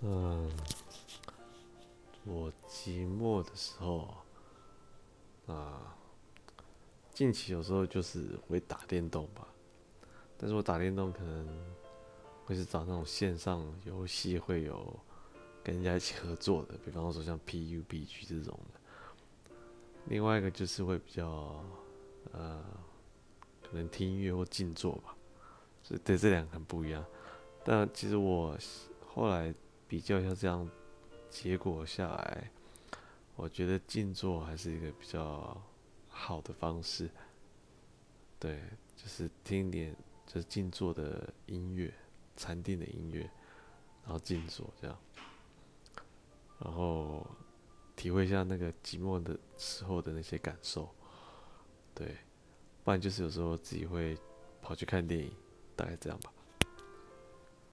嗯，我寂寞的时候啊，近期有时候就是会打电动吧，但是我打电动可能会是找那种线上游戏会有跟人家一起合作的，比方说像 PUBG 这种的。另外一个就是会比较呃，可能听音乐或静坐吧，所以对这两个很不一样。但其实我后来。比较一下这样，结果下来，我觉得静坐还是一个比较好的方式。对，就是听点就是静坐的音乐，禅定的音乐，然后静坐这样，然后体会一下那个寂寞的时候的那些感受。对，不然就是有时候自己会跑去看电影，大概这样吧。